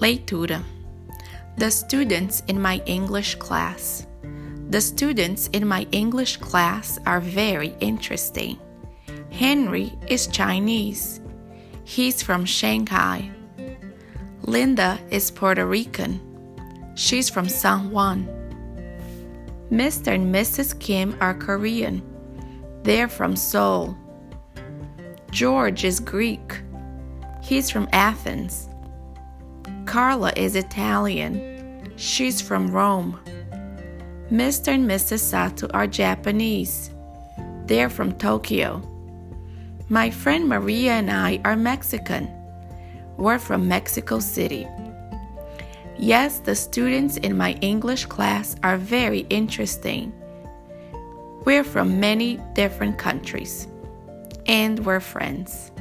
Leitura. The students in my English class. The students in my English class are very interesting. Henry is Chinese. He's from Shanghai. Linda is Puerto Rican. She's from San Juan. Mr. and Mrs. Kim are Korean. They're from Seoul. George is Greek. He's from Athens. Carla is Italian. She's from Rome. Mr. and Mrs. Sato are Japanese. They're from Tokyo. My friend Maria and I are Mexican. We're from Mexico City. Yes, the students in my English class are very interesting. We're from many different countries, and we're friends.